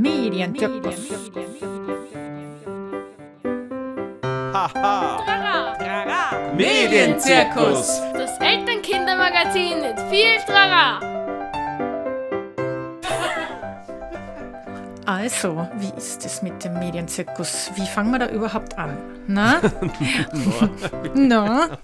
Medienzirkus. Haha. Medienzirkus. Das Elternkindermagazin mit viel Trara. Also, wie ist es mit dem Medienzirkus? Wie fangen wir da überhaupt an? Na? Na?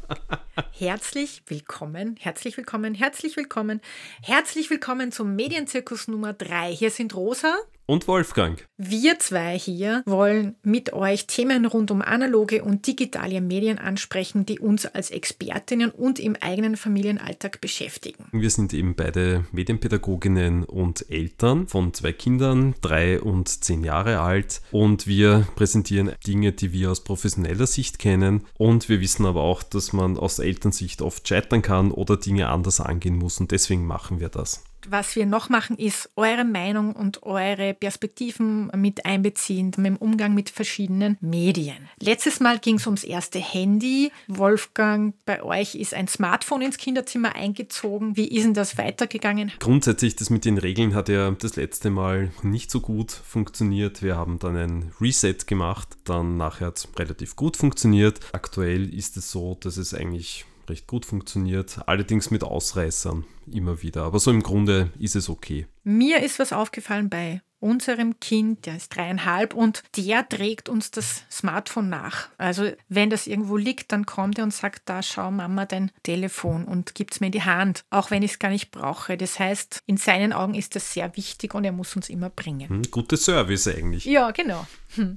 Herzlich willkommen, herzlich willkommen, herzlich willkommen, herzlich willkommen zum Medienzirkus Nummer 3. Hier sind Rosa. Und Wolfgang. Wir zwei hier wollen mit euch Themen rund um analoge und digitale Medien ansprechen, die uns als Expertinnen und im eigenen Familienalltag beschäftigen. Wir sind eben beide Medienpädagoginnen und Eltern von zwei Kindern, drei und zehn Jahre alt. Und wir präsentieren Dinge, die wir aus professioneller Sicht kennen. Und wir wissen aber auch, dass man aus Elternsicht oft scheitern kann oder Dinge anders angehen muss. Und deswegen machen wir das. Was wir noch machen, ist eure Meinung und eure Perspektiven mit einbeziehen im Umgang mit verschiedenen Medien. Letztes Mal ging es ums erste Handy. Wolfgang, bei euch ist ein Smartphone ins Kinderzimmer eingezogen. Wie ist denn das weitergegangen? Grundsätzlich, das mit den Regeln hat ja das letzte Mal nicht so gut funktioniert. Wir haben dann ein Reset gemacht. Dann nachher hat es relativ gut funktioniert. Aktuell ist es so, dass es eigentlich recht gut funktioniert, allerdings mit Ausreißern immer wieder. Aber so im Grunde ist es okay. Mir ist was aufgefallen bei unserem Kind, der ist dreieinhalb und der trägt uns das Smartphone nach. Also wenn das irgendwo liegt, dann kommt er und sagt, da schau Mama dein Telefon und gibt es mir in die Hand, auch wenn ich es gar nicht brauche. Das heißt, in seinen Augen ist das sehr wichtig und er muss uns immer bringen. Hm, gute Service eigentlich. Ja, genau. Hm.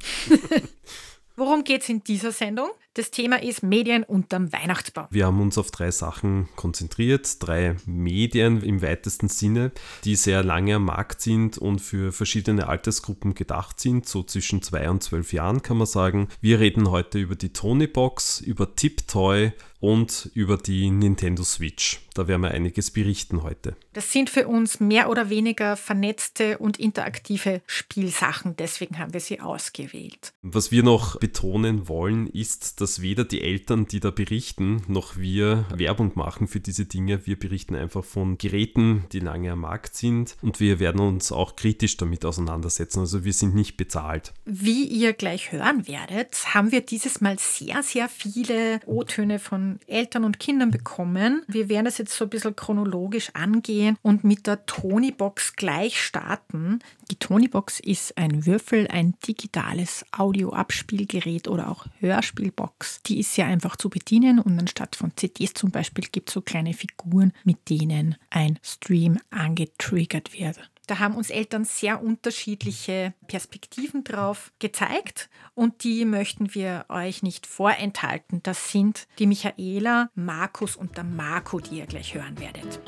Worum geht es in dieser Sendung? Das Thema ist Medien unterm Weihnachtsbaum. Wir haben uns auf drei Sachen konzentriert, drei Medien im weitesten Sinne, die sehr lange am Markt sind und für verschiedene Altersgruppen gedacht sind, so zwischen zwei und zwölf Jahren kann man sagen. Wir reden heute über die Tonybox, über Tiptoy und über die Nintendo Switch. Da werden wir einiges berichten heute. Das sind für uns mehr oder weniger vernetzte und interaktive Spielsachen, deswegen haben wir sie ausgewählt. Was wir noch betonen wollen, ist, dass weder die Eltern, die da berichten, noch wir Werbung machen für diese Dinge. Wir berichten einfach von Geräten, die lange am Markt sind und wir werden uns auch kritisch damit auseinandersetzen. Also wir sind nicht bezahlt. Wie ihr gleich hören werdet, haben wir dieses Mal sehr, sehr viele O-Töne von Eltern und Kindern bekommen. Wir werden das jetzt so ein bisschen chronologisch angehen und mit der Tonybox gleich starten. Die Tonybox ist ein Würfel, ein digitales Audioabspielgerät oder auch Hörspielbox. Die ist sehr einfach zu bedienen und anstatt von CDs zum Beispiel gibt es so kleine Figuren, mit denen ein Stream angetriggert wird. Da haben uns Eltern sehr unterschiedliche Perspektiven drauf gezeigt und die möchten wir euch nicht vorenthalten. Das sind die Michaela, Markus und der Marco, die ihr gleich hören werdet.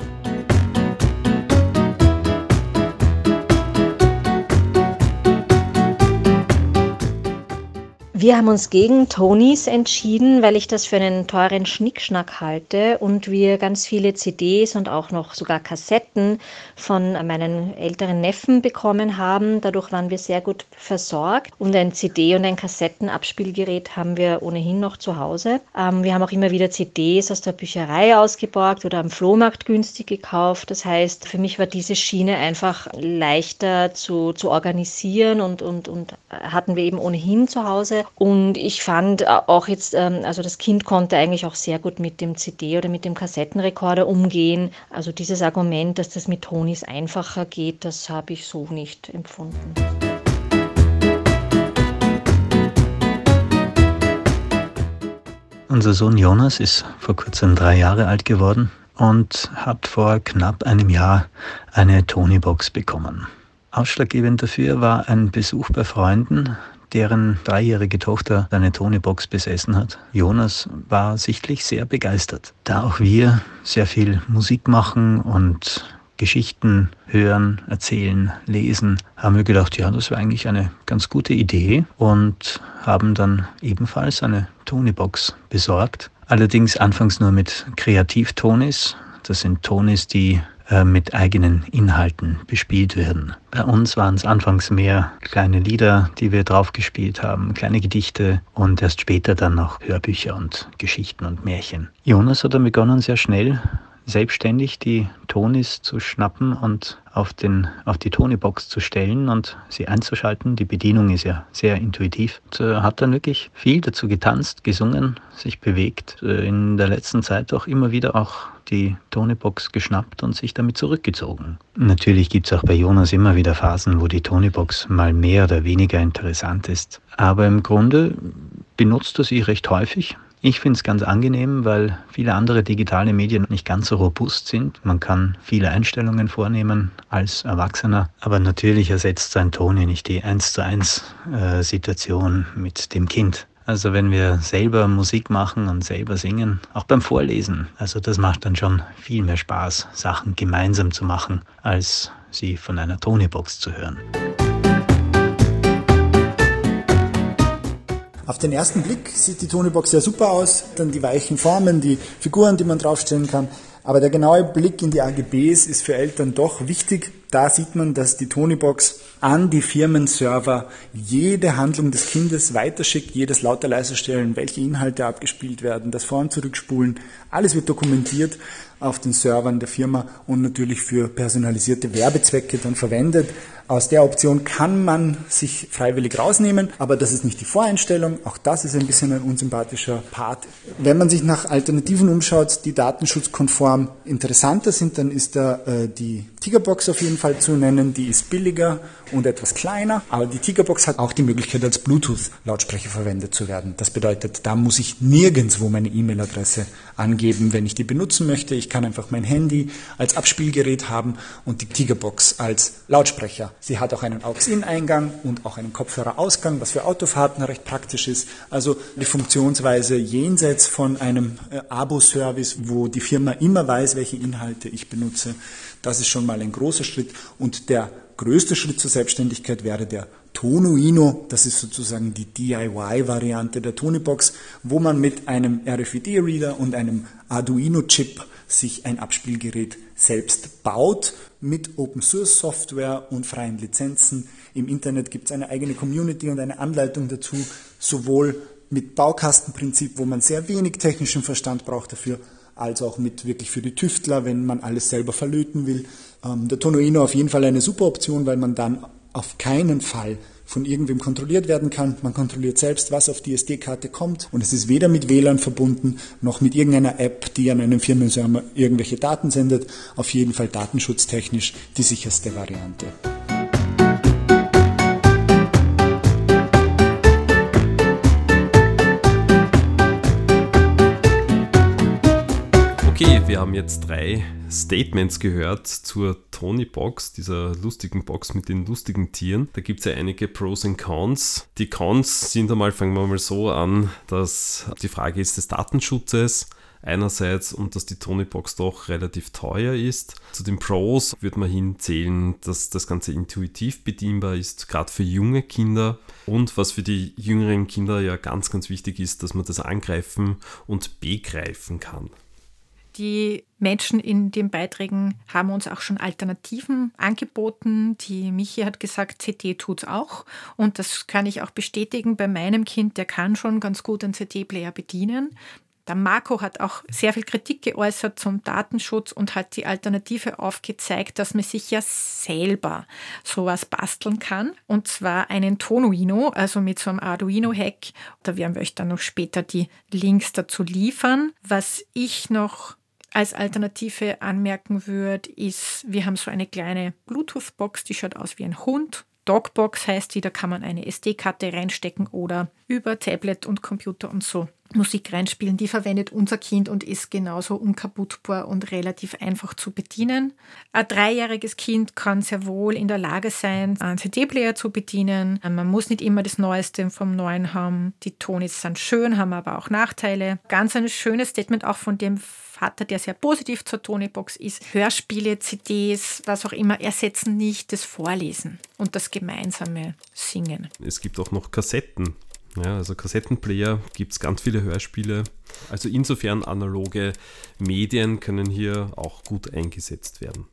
Wir haben uns gegen Tonys entschieden, weil ich das für einen teuren Schnickschnack halte und wir ganz viele CDs und auch noch sogar Kassetten von meinen älteren Neffen bekommen haben. Dadurch waren wir sehr gut versorgt und ein CD- und ein Kassettenabspielgerät haben wir ohnehin noch zu Hause. Ähm, wir haben auch immer wieder CDs aus der Bücherei ausgeborgt oder am Flohmarkt günstig gekauft. Das heißt, für mich war diese Schiene einfach leichter zu, zu organisieren und, und, und hatten wir eben ohnehin zu Hause. Und ich fand auch jetzt, ähm, also das Kind konnte eigentlich auch sehr gut mit dem CD oder mit dem Kassettenrekorder umgehen. Also dieses Argument, dass das mit Tonis einfacher geht, das habe ich so nicht empfunden. Unser Sohn Jonas ist vor kurzem drei Jahre alt geworden und hat vor knapp einem Jahr eine Tonybox bekommen. Ausschlaggebend dafür war ein Besuch bei Freunden, deren dreijährige Tochter eine Tonybox besessen hat. Jonas war sichtlich sehr begeistert. Da auch wir sehr viel Musik machen und Geschichten hören, erzählen, lesen, haben wir gedacht, ja, das wäre eigentlich eine ganz gute Idee und haben dann ebenfalls eine Tonybox besorgt. Allerdings anfangs nur mit Kreativtonis. Das sind Tonis, die äh, mit eigenen Inhalten bespielt werden. Bei uns waren es anfangs mehr kleine Lieder, die wir drauf gespielt haben, kleine Gedichte und erst später dann noch Hörbücher und Geschichten und Märchen. Jonas hat dann begonnen, sehr schnell selbstständig die Tonis zu schnappen und auf, den, auf die Tonybox zu stellen und sie einzuschalten. Die Bedienung ist ja sehr intuitiv. Und, äh, hat dann wirklich viel dazu getanzt, gesungen, sich bewegt. Äh, in der letzten Zeit auch immer wieder auch die Tonybox geschnappt und sich damit zurückgezogen. Natürlich gibt es auch bei Jonas immer wieder Phasen, wo die Tonybox mal mehr oder weniger interessant ist. Aber im Grunde benutzt er sie recht häufig ich finde es ganz angenehm, weil viele andere digitale Medien nicht ganz so robust sind. Man kann viele Einstellungen vornehmen als Erwachsener, aber natürlich ersetzt sein Toni nicht die 1 zu 1 äh, Situation mit dem Kind. Also wenn wir selber Musik machen und selber singen, auch beim Vorlesen, also das macht dann schon viel mehr Spaß, Sachen gemeinsam zu machen, als sie von einer Tonybox zu hören. Auf den ersten Blick sieht die Tonybox sehr super aus, dann die weichen Formen, die Figuren, die man draufstellen kann. Aber der genaue Blick in die AGBs ist für Eltern doch wichtig. Da sieht man, dass die Tonybox an die Firmenserver jede Handlung des Kindes weiterschickt, jedes lauter leiser stellen, welche Inhalte abgespielt werden, das Vor- und Zurückspulen. Alles wird dokumentiert auf den Servern der Firma und natürlich für personalisierte Werbezwecke dann verwendet. Aus der Option kann man sich freiwillig rausnehmen, aber das ist nicht die Voreinstellung. Auch das ist ein bisschen ein unsympathischer Part. Wenn man sich nach Alternativen umschaut, die datenschutzkonform interessanter sind, dann ist da äh, die Tigerbox auf jeden Fall zu nennen. Die ist billiger und etwas kleiner, aber die Tigerbox hat auch die Möglichkeit, als Bluetooth-Lautsprecher verwendet zu werden. Das bedeutet, da muss ich nirgendwo meine E-Mail-Adresse angeben, wenn ich die benutzen möchte. Ich kann einfach mein Handy als Abspielgerät haben und die Tigerbox als Lautsprecher. Sie hat auch einen AUX-In-Eingang und auch einen Kopfhörerausgang, was für Autofahrten recht praktisch ist. Also die Funktionsweise jenseits von einem äh, Abo-Service, wo die Firma immer weiß, welche Inhalte ich benutze, das ist schon mal ein großer Schritt. Und der größte Schritt zur Selbstständigkeit wäre der Tonuino, das ist sozusagen die DIY-Variante der Tonybox, wo man mit einem RFID-Reader und einem Arduino-Chip sich ein Abspielgerät selbst baut mit Open Source Software und freien Lizenzen. Im Internet gibt es eine eigene Community und eine Anleitung dazu, sowohl mit Baukastenprinzip, wo man sehr wenig technischen Verstand braucht dafür, als auch mit wirklich für die Tüftler, wenn man alles selber verlöten will. Ähm, der Tonoino auf jeden Fall eine super Option, weil man dann auf keinen Fall von irgendwem kontrolliert werden kann. Man kontrolliert selbst, was auf die SD-Karte kommt und es ist weder mit WLAN verbunden noch mit irgendeiner App, die an einen Firmenserver irgendwelche Daten sendet. Auf jeden Fall datenschutztechnisch die sicherste Variante. Wir haben jetzt drei Statements gehört zur Tony Box, dieser lustigen Box mit den lustigen Tieren. Da gibt es ja einige Pros und Cons. Die Cons sind einmal, fangen wir mal so an, dass die Frage ist des Datenschutzes einerseits und dass die Tony Box doch relativ teuer ist. Zu den Pros würde man hinzählen, dass das Ganze intuitiv bedienbar ist, gerade für junge Kinder. Und was für die jüngeren Kinder ja ganz, ganz wichtig ist, dass man das angreifen und begreifen kann. Die Menschen in den Beiträgen haben uns auch schon Alternativen angeboten. Die Michi hat gesagt, CD tut es auch. Und das kann ich auch bestätigen bei meinem Kind, der kann schon ganz gut einen CD-Player bedienen. Der Marco hat auch sehr viel Kritik geäußert zum Datenschutz und hat die Alternative aufgezeigt, dass man sich ja selber sowas basteln kann. Und zwar einen Tonuino, also mit so einem Arduino-Hack. Da werden wir euch dann noch später die Links dazu liefern. Was ich noch als Alternative anmerken würde, ist, wir haben so eine kleine Bluetooth-Box, die schaut aus wie ein Hund. Dogbox heißt die, da kann man eine SD-Karte reinstecken oder über Tablet und Computer und so Musik reinspielen. Die verwendet unser Kind und ist genauso unkaputtbar und relativ einfach zu bedienen. Ein dreijähriges Kind kann sehr wohl in der Lage sein, einen CD-Player zu bedienen. Man muss nicht immer das Neueste vom Neuen haben. Die Tonis sind schön, haben aber auch Nachteile. Ganz ein schönes Statement auch von dem Vater, der sehr positiv zur Tonybox ist. Hörspiele, CDs, was auch immer, ersetzen nicht das Vorlesen und das gemeinsame Singen. Es gibt auch noch Kassetten. Ja, also Kassettenplayer gibt es ganz viele Hörspiele. Also insofern analoge Medien können hier auch gut eingesetzt werden.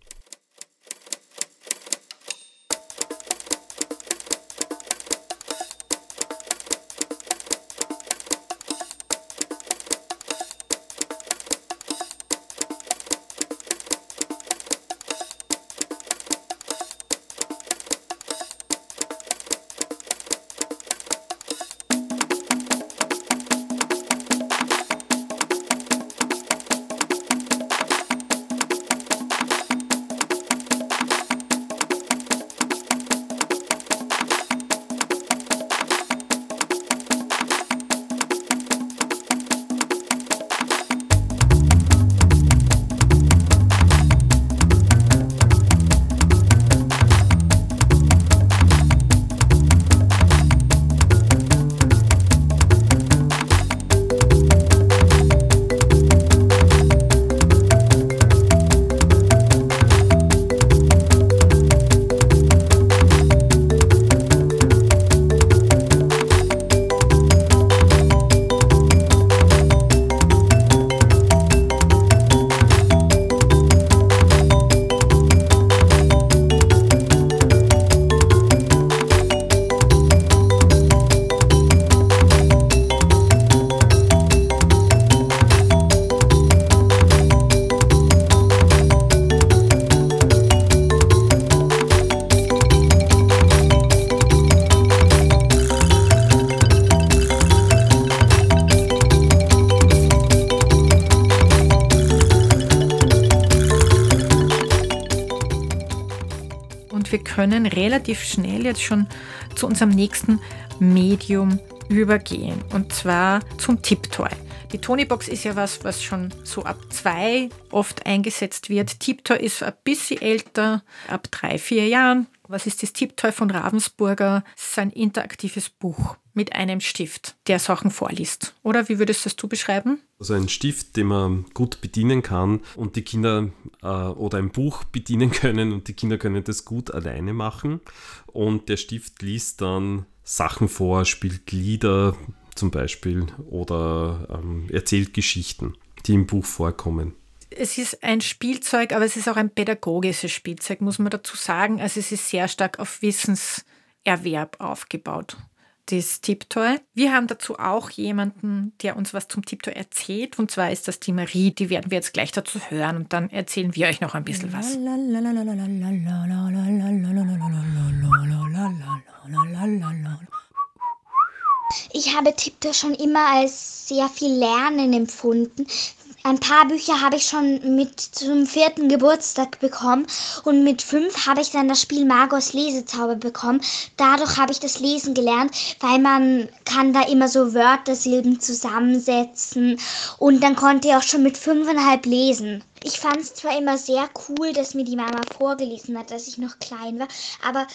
Können relativ schnell jetzt schon zu unserem nächsten Medium übergehen und zwar zum Tiptoy. Die Tonybox ist ja was, was schon so ab zwei oft eingesetzt wird. Tiptoy ist ein bisschen älter, ab drei, vier Jahren. Was ist das Tiptoy von Ravensburger? Es ist ein interaktives Buch mit einem Stift, der Sachen vorliest. Oder wie würdest das du beschreiben? Also ein Stift, den man gut bedienen kann und die Kinder äh, oder ein Buch bedienen können und die Kinder können das gut alleine machen. Und der Stift liest dann Sachen vor, spielt Lieder, zum Beispiel oder ähm, erzählt Geschichten, die im Buch vorkommen. Es ist ein Spielzeug, aber es ist auch ein pädagogisches Spielzeug, muss man dazu sagen. Also es ist sehr stark auf Wissenserwerb aufgebaut das Tiptoy. Wir haben dazu auch jemanden, der uns was zum Tiptoy erzählt. Und zwar ist das die Marie. Die werden wir jetzt gleich dazu hören. Und dann erzählen wir euch noch ein bisschen was. Ich habe Tiptoy schon immer als sehr viel Lernen empfunden. Ein paar Bücher habe ich schon mit zum vierten Geburtstag bekommen und mit fünf habe ich dann das Spiel Magos Lesezauber bekommen. Dadurch habe ich das Lesen gelernt, weil man kann da immer so Wörtersilben zusammensetzen und dann konnte ich auch schon mit fünfeinhalb lesen. Ich fand es zwar immer sehr cool, dass mir die Mama vorgelesen hat, dass ich noch klein war, aber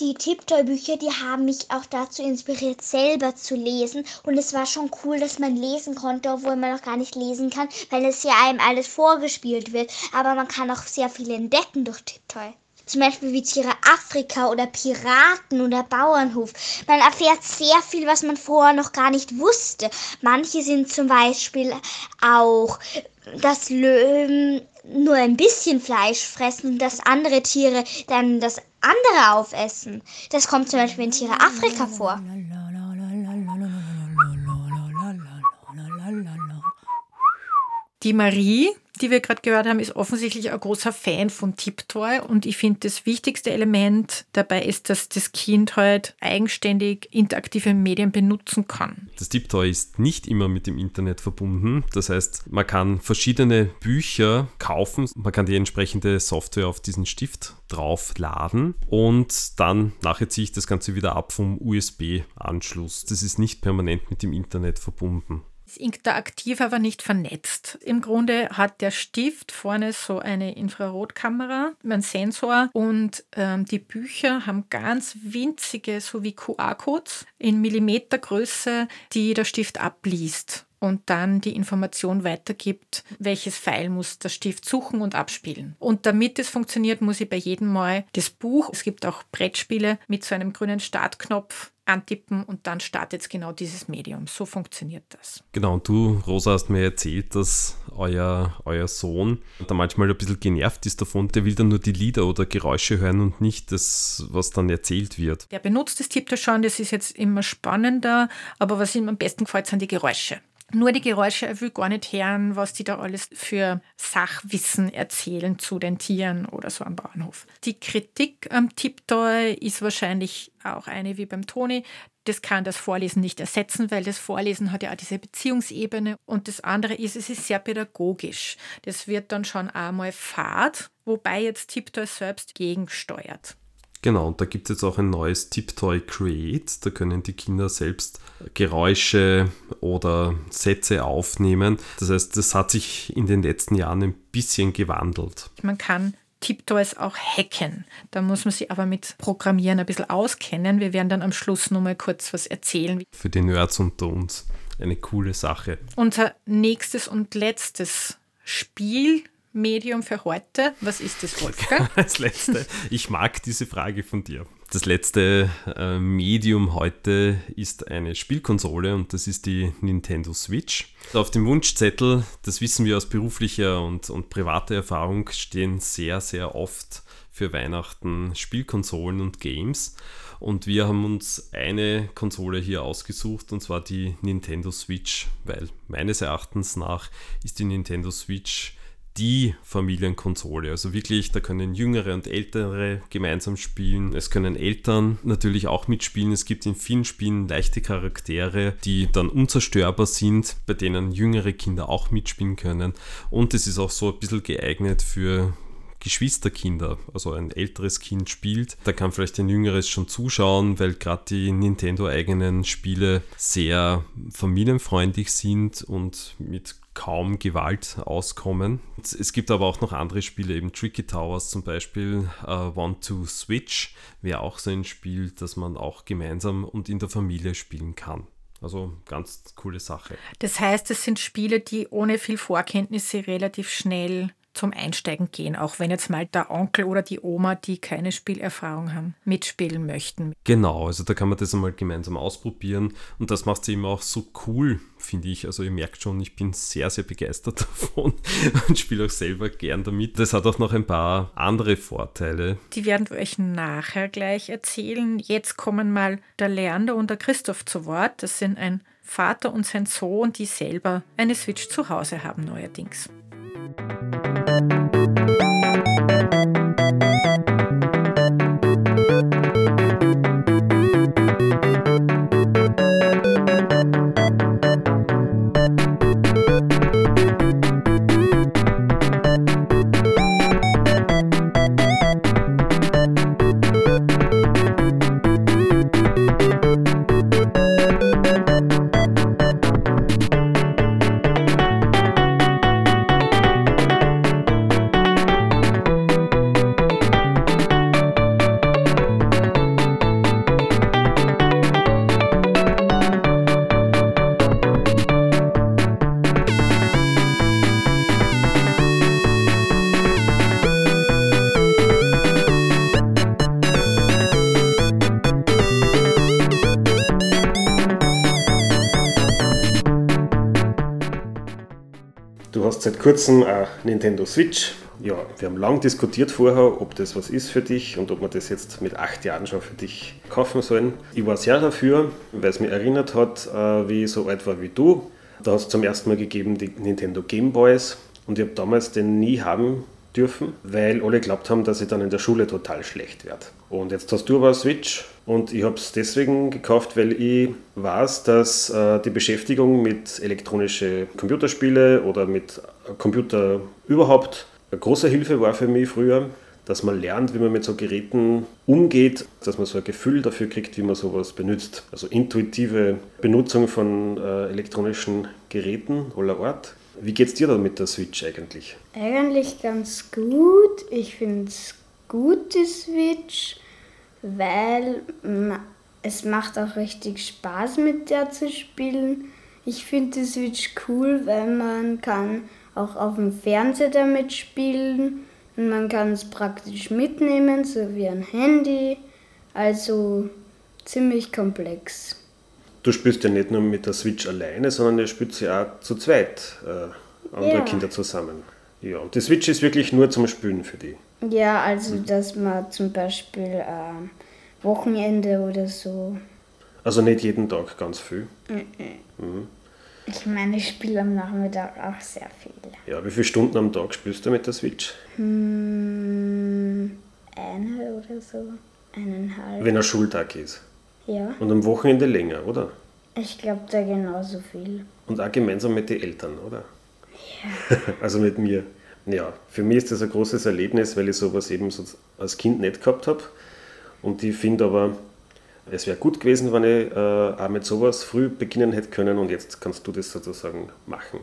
die Tiptoy-Bücher, die haben mich auch dazu inspiriert, selber zu lesen. Und es war schon cool, dass man lesen konnte, obwohl man noch gar nicht lesen kann, weil es ja einem alles vorgespielt wird. Aber man kann auch sehr viel entdecken durch Tiptoy. Zum Beispiel wie Tiere Afrika oder Piraten oder Bauernhof. Man erfährt sehr viel, was man vorher noch gar nicht wusste. Manche sind zum Beispiel auch, dass Löwen nur ein bisschen Fleisch fressen und dass andere Tiere dann das andere aufessen. Das kommt zum Beispiel in Tiere Afrika vor. Die Marie die wir gerade gehört haben, ist offensichtlich ein großer Fan von Tiptoy und ich finde, das wichtigste Element dabei ist, dass das Kind halt eigenständig interaktive Medien benutzen kann. Das Tiptoy ist nicht immer mit dem Internet verbunden. Das heißt, man kann verschiedene Bücher kaufen, man kann die entsprechende Software auf diesen Stift draufladen und dann nachher ziehe ich das Ganze wieder ab vom USB-Anschluss. Das ist nicht permanent mit dem Internet verbunden interaktiv, aber nicht vernetzt. Im Grunde hat der Stift vorne so eine Infrarotkamera, einen Sensor und ähm, die Bücher haben ganz winzige, so wie QR-Codes in Millimetergröße, die der Stift abliest und dann die Information weitergibt, welches Pfeil muss der Stift suchen und abspielen. Und damit es funktioniert, muss ich bei jedem Mal das Buch, es gibt auch Brettspiele mit so einem grünen Startknopf, antippen und dann startet genau dieses Medium. So funktioniert das. Genau, und du, Rosa, hast mir erzählt, dass euer, euer Sohn da manchmal ein bisschen genervt ist davon, der will dann nur die Lieder oder Geräusche hören und nicht das, was dann erzählt wird. Der benutzt das Tipp schon, das ist jetzt immer spannender, aber was ihm am besten gefällt, sind die Geräusche nur die Geräusche, er will gar nicht hören, was die da alles für Sachwissen erzählen zu den Tieren oder so am Bahnhof. Die Kritik am Tiptoy ist wahrscheinlich auch eine wie beim Toni. Das kann das Vorlesen nicht ersetzen, weil das Vorlesen hat ja auch diese Beziehungsebene. Und das andere ist, es ist sehr pädagogisch. Das wird dann schon einmal fad, wobei jetzt Tiptoy selbst gegensteuert. Genau, und da gibt es jetzt auch ein neues Tiptoy Create. Da können die Kinder selbst Geräusche oder Sätze aufnehmen. Das heißt, das hat sich in den letzten Jahren ein bisschen gewandelt. Man kann Tiptoys auch hacken. Da muss man sich aber mit Programmieren ein bisschen auskennen. Wir werden dann am Schluss nochmal kurz was erzählen. Für die Nerds unter uns eine coole Sache. Unser nächstes und letztes Spiel Medium für heute? Was ist das, Wolfgang? Das letzte. Ich mag diese Frage von dir. Das letzte äh, Medium heute ist eine Spielkonsole und das ist die Nintendo Switch. Auf dem Wunschzettel, das wissen wir aus beruflicher und, und privater Erfahrung, stehen sehr, sehr oft für Weihnachten Spielkonsolen und Games. Und wir haben uns eine Konsole hier ausgesucht, und zwar die Nintendo Switch, weil meines Erachtens nach ist die Nintendo Switch die Familienkonsole. Also wirklich, da können Jüngere und Ältere gemeinsam spielen. Es können Eltern natürlich auch mitspielen. Es gibt in vielen Spielen leichte Charaktere, die dann unzerstörbar sind, bei denen jüngere Kinder auch mitspielen können. Und es ist auch so ein bisschen geeignet für Geschwisterkinder, also ein älteres Kind spielt, da kann vielleicht ein jüngeres schon zuschauen, weil gerade die Nintendo-eigenen Spiele sehr familienfreundlich sind und mit kaum Gewalt auskommen. Es gibt aber auch noch andere Spiele, eben Tricky Towers zum Beispiel, uh, One to Switch wäre auch so ein Spiel, das man auch gemeinsam und in der Familie spielen kann. Also ganz coole Sache. Das heißt, es sind Spiele, die ohne viel Vorkenntnisse relativ schnell zum Einsteigen gehen, auch wenn jetzt mal der Onkel oder die Oma, die keine Spielerfahrung haben, mitspielen möchten. Genau, also da kann man das einmal gemeinsam ausprobieren und das macht es eben auch so cool, finde ich. Also ihr merkt schon, ich bin sehr, sehr begeistert davon und spiele auch selber gern damit. Das hat auch noch ein paar andere Vorteile. Die werden wir euch nachher gleich erzählen. Jetzt kommen mal der Leander und der Christoph zu Wort. Das sind ein Vater und sein Sohn, die selber eine Switch zu Hause haben neuerdings. Thank you. Kurzem eine Nintendo Switch. Ja, wir haben lange diskutiert vorher, ob das was ist für dich und ob wir das jetzt mit acht Jahren schon für dich kaufen sollen. Ich war sehr dafür, weil es mich erinnert hat, äh, wie ich so alt war wie du. Da hat es zum ersten Mal gegeben die Nintendo Game Boys und ich habe damals den nie haben dürfen, weil alle glaubt haben, dass ich dann in der Schule total schlecht werde. Und jetzt hast du aber eine Switch und ich habe es deswegen gekauft, weil ich weiß, dass äh, die Beschäftigung mit elektronischen Computerspiele oder mit Computer überhaupt eine große Hilfe war für mich früher, dass man lernt, wie man mit so Geräten umgeht, dass man so ein Gefühl dafür kriegt, wie man sowas benutzt. Also intuitive Benutzung von äh, elektronischen Geräten aller Art. Wie geht's dir da mit der Switch eigentlich? Eigentlich ganz gut. Ich finde es gut, die Switch, weil es macht auch richtig Spaß mit der zu spielen. Ich finde die Switch cool, weil man kann auch auf dem Fernseher damit spielen und man kann es praktisch mitnehmen, so wie ein Handy. Also ziemlich komplex. Du spielst ja nicht nur mit der Switch alleine, sondern ihr spielt sie auch zu zweit, äh, andere ja. Kinder zusammen. Ja, und die Switch ist wirklich nur zum Spielen für die. Ja, also dass man zum Beispiel äh, Wochenende oder so. Also nicht jeden Tag ganz viel. Mhm. Mhm. Ich meine, ich spiele am Nachmittag auch sehr viel. Ja, wie viele Stunden am Tag spielst du mit der Switch? Hm, eine oder so. Eineinhalb. Wenn ein Schultag ist. Ja. Und am Wochenende länger, oder? Ich glaube da genauso viel. Und auch gemeinsam mit den Eltern, oder? Ja. also mit mir. Ja, für mich ist das ein großes Erlebnis, weil ich sowas eben so als Kind nicht gehabt habe. Und ich finde aber, es wäre gut gewesen, wenn ich äh, auch mit sowas früh beginnen hätte können und jetzt kannst du das sozusagen machen.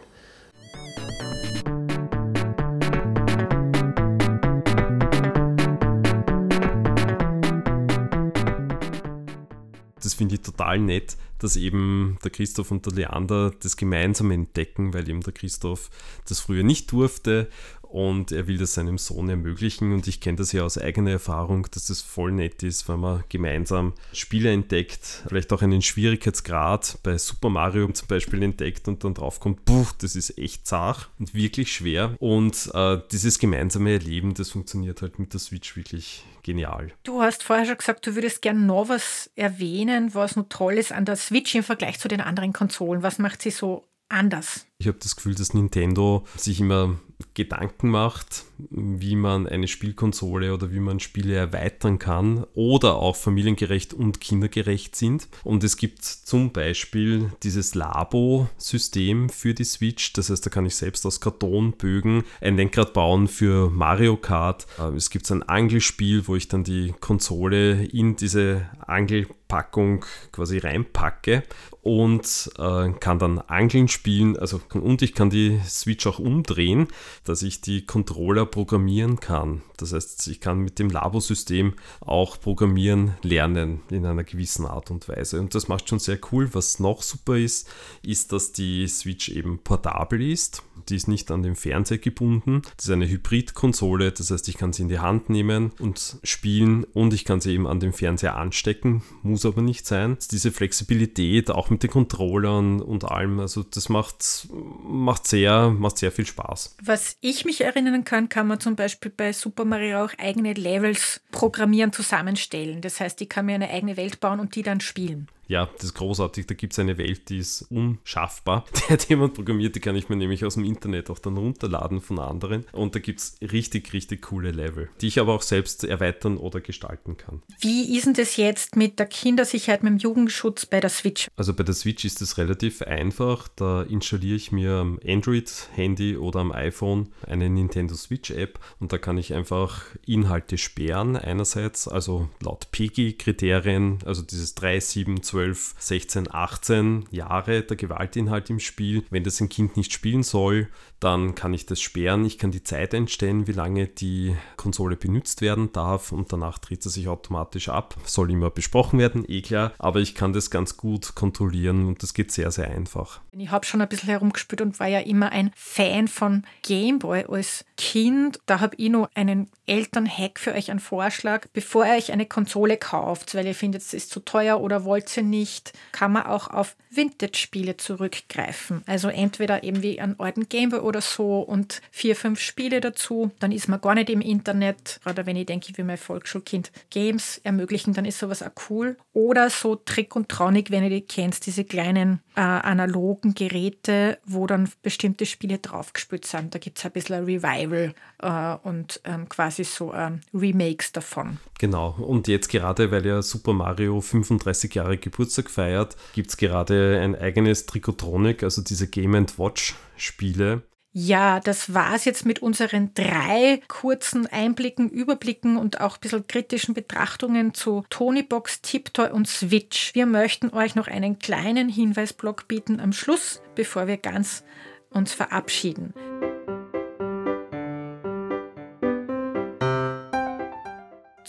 Das finde ich total nett, dass eben der Christoph und der Leander das gemeinsam entdecken, weil eben der Christoph das früher nicht durfte und er will das seinem Sohn ermöglichen und ich kenne das ja aus eigener Erfahrung, dass das voll nett ist, wenn man gemeinsam Spiele entdeckt, vielleicht auch einen Schwierigkeitsgrad bei Super Mario zum Beispiel entdeckt und dann draufkommt, puh, das ist echt zart und wirklich schwer und äh, dieses gemeinsame Erleben, das funktioniert halt mit der Switch wirklich genial. Du hast vorher schon gesagt, du würdest gerne noch was erwähnen, was noch toll ist an der Switch im Vergleich zu den anderen Konsolen. Was macht sie so anders? Ich habe das Gefühl, dass Nintendo sich immer Gedanken macht, wie man eine Spielkonsole oder wie man Spiele erweitern kann oder auch familiengerecht und kindergerecht sind. Und es gibt zum Beispiel dieses Labo-System für die Switch. Das heißt, da kann ich selbst aus Kartonbögen ein Lenkrad bauen für Mario Kart. Äh, es gibt ein Angelspiel, wo ich dann die Konsole in diese Angelpackung quasi reinpacke und äh, kann dann Angeln spielen. Also und ich kann die Switch auch umdrehen dass ich die Controller programmieren kann. Das heißt, ich kann mit dem Labo-System auch programmieren lernen in einer gewissen Art und Weise. Und das macht schon sehr cool. Was noch super ist, ist, dass die Switch eben portabel ist. Die ist nicht an den Fernseher gebunden. Das ist eine Hybrid-Konsole, das heißt, ich kann sie in die Hand nehmen und spielen und ich kann sie eben an den Fernseher anstecken, muss aber nicht sein. Diese Flexibilität auch mit den Controllern und allem, also das macht, macht, sehr, macht sehr viel Spaß. Was ich mich erinnern kann, kann man zum Beispiel bei Super Mario auch eigene Levels programmieren, zusammenstellen. Das heißt, ich kann mir eine eigene Welt bauen und die dann spielen ja, das ist großartig. Da gibt es eine Welt, die ist unschaffbar. Der hat jemand programmiert, die kann ich mir nämlich aus dem Internet auch dann runterladen von anderen. Und da gibt es richtig, richtig coole Level, die ich aber auch selbst erweitern oder gestalten kann. Wie ist denn das jetzt mit der Kindersicherheit, mit dem Jugendschutz bei der Switch? Also bei der Switch ist es relativ einfach. Da installiere ich mir am Android-Handy oder am iPhone eine Nintendo Switch-App und da kann ich einfach Inhalte sperren einerseits, also laut PEGI-Kriterien, also dieses 3, 7, 12 12, 16, 18 Jahre der Gewaltinhalt im Spiel. Wenn das ein Kind nicht spielen soll, dann kann ich das sperren. Ich kann die Zeit einstellen, wie lange die Konsole benutzt werden darf und danach dreht sie sich automatisch ab. Soll immer besprochen werden, eh klar, aber ich kann das ganz gut kontrollieren und das geht sehr, sehr einfach. Ich habe schon ein bisschen herumgespielt und war ja immer ein Fan von Gameboy als Kind. Da habe ich noch einen Elternhack für euch, einen Vorschlag. Bevor ihr euch eine Konsole kauft, weil ihr findet, es ist zu teuer oder wollt ihr nicht, kann man auch auf Vintage-Spiele zurückgreifen. Also entweder eben wie einen alten Gameboy oder so und vier, fünf Spiele dazu. Dann ist man gar nicht im Internet. Oder wenn ich denke, wie mein Volksschulkind Games ermöglichen, dann ist sowas auch cool. Oder so Trick und Traunig, wenn ihr die kennt, diese kleinen äh, analogen Geräte, wo dann bestimmte Spiele draufgespült sind. Da gibt es ein bisschen ein Revival äh, und ähm, quasi so ähm, Remakes davon. Genau. Und jetzt gerade, weil ja Super Mario 35 Jahre Geburtstag feiert, gibt es gerade ein eigenes Trikotronic, also diese Game Watch Spiele. Ja, das war es jetzt mit unseren drei kurzen Einblicken, Überblicken und auch ein bisschen kritischen Betrachtungen zu Tonybox, Tiptoy und Switch. Wir möchten euch noch einen kleinen Hinweisblock bieten am Schluss, bevor wir ganz uns verabschieden.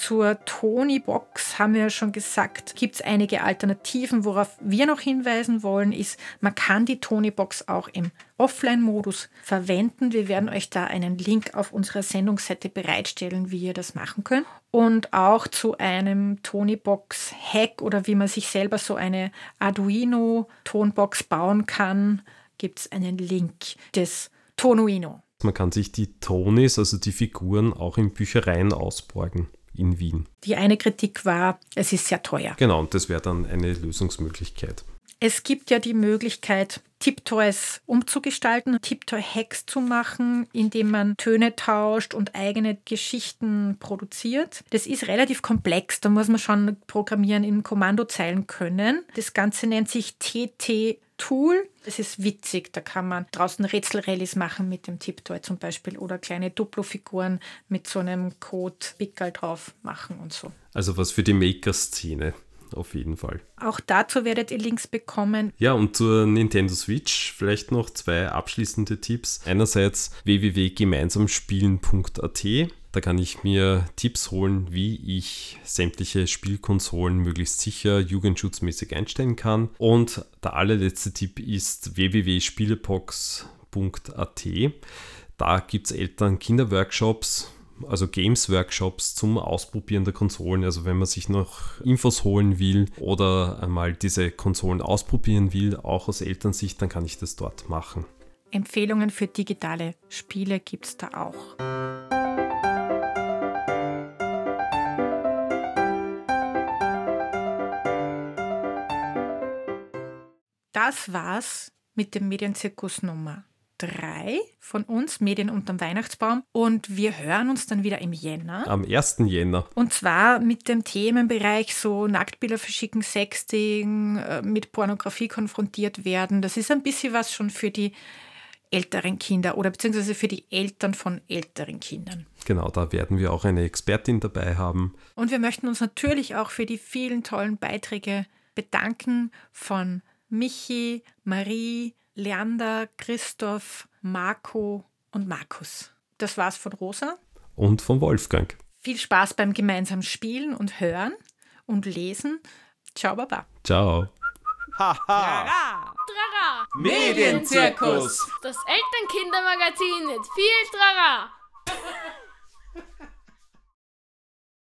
Zur Tony-Box haben wir ja schon gesagt, gibt es einige Alternativen. Worauf wir noch hinweisen wollen, ist, man kann die Tony-Box auch im Offline-Modus verwenden. Wir werden euch da einen Link auf unserer Sendungsseite bereitstellen, wie ihr das machen könnt. Und auch zu einem Tony-Box-Hack oder wie man sich selber so eine Arduino-Tonbox bauen kann, gibt es einen Link des Tonuino. Man kann sich die Tonis, also die Figuren, auch in Büchereien ausborgen in Wien. Die eine Kritik war, es ist sehr teuer. Genau, und das wäre dann eine Lösungsmöglichkeit. Es gibt ja die Möglichkeit, Tiptoys umzugestalten, Tiptoy-Hacks zu machen, indem man Töne tauscht und eigene Geschichten produziert. Das ist relativ komplex, da muss man schon programmieren in Kommandozeilen können. Das Ganze nennt sich TT Tool. Das ist witzig, da kann man draußen Rätselrallies machen mit dem Tiptoy zum Beispiel oder kleine Duplo-Figuren mit so einem Code-Pickel drauf machen und so. Also was für die Maker-Szene auf jeden Fall. Auch dazu werdet ihr Links bekommen. Ja, und zur Nintendo Switch vielleicht noch zwei abschließende Tipps. Einerseits www.gemeinsamspielen.at. Da kann ich mir Tipps holen, wie ich sämtliche Spielkonsolen möglichst sicher jugendschutzmäßig einstellen kann. Und der allerletzte Tipp ist www.spielepox.at. Da gibt es Eltern-Kinder-Workshops also Games-Workshops zum Ausprobieren der Konsolen. Also wenn man sich noch Infos holen will oder einmal diese Konsolen ausprobieren will, auch aus Elternsicht, dann kann ich das dort machen. Empfehlungen für digitale Spiele gibt es da auch. Das war's mit dem Medienzirkus Nummer 3 von uns, Medien unterm Weihnachtsbaum. Und wir hören uns dann wieder im Jänner. Am 1. Jänner. Und zwar mit dem Themenbereich so Nacktbilder verschicken, Sexting, äh, mit Pornografie konfrontiert werden. Das ist ein bisschen was schon für die älteren Kinder oder beziehungsweise für die Eltern von älteren Kindern. Genau, da werden wir auch eine Expertin dabei haben. Und wir möchten uns natürlich auch für die vielen tollen Beiträge bedanken von Michi, Marie, Leander, Christoph, Marco und Markus. Das war's von Rosa. Und von Wolfgang. Viel Spaß beim gemeinsamen Spielen und Hören und Lesen. Ciao, Baba. Ciao. Haha. Trara. Medienzirkus. Das Elternkindermagazin mit viel Trara.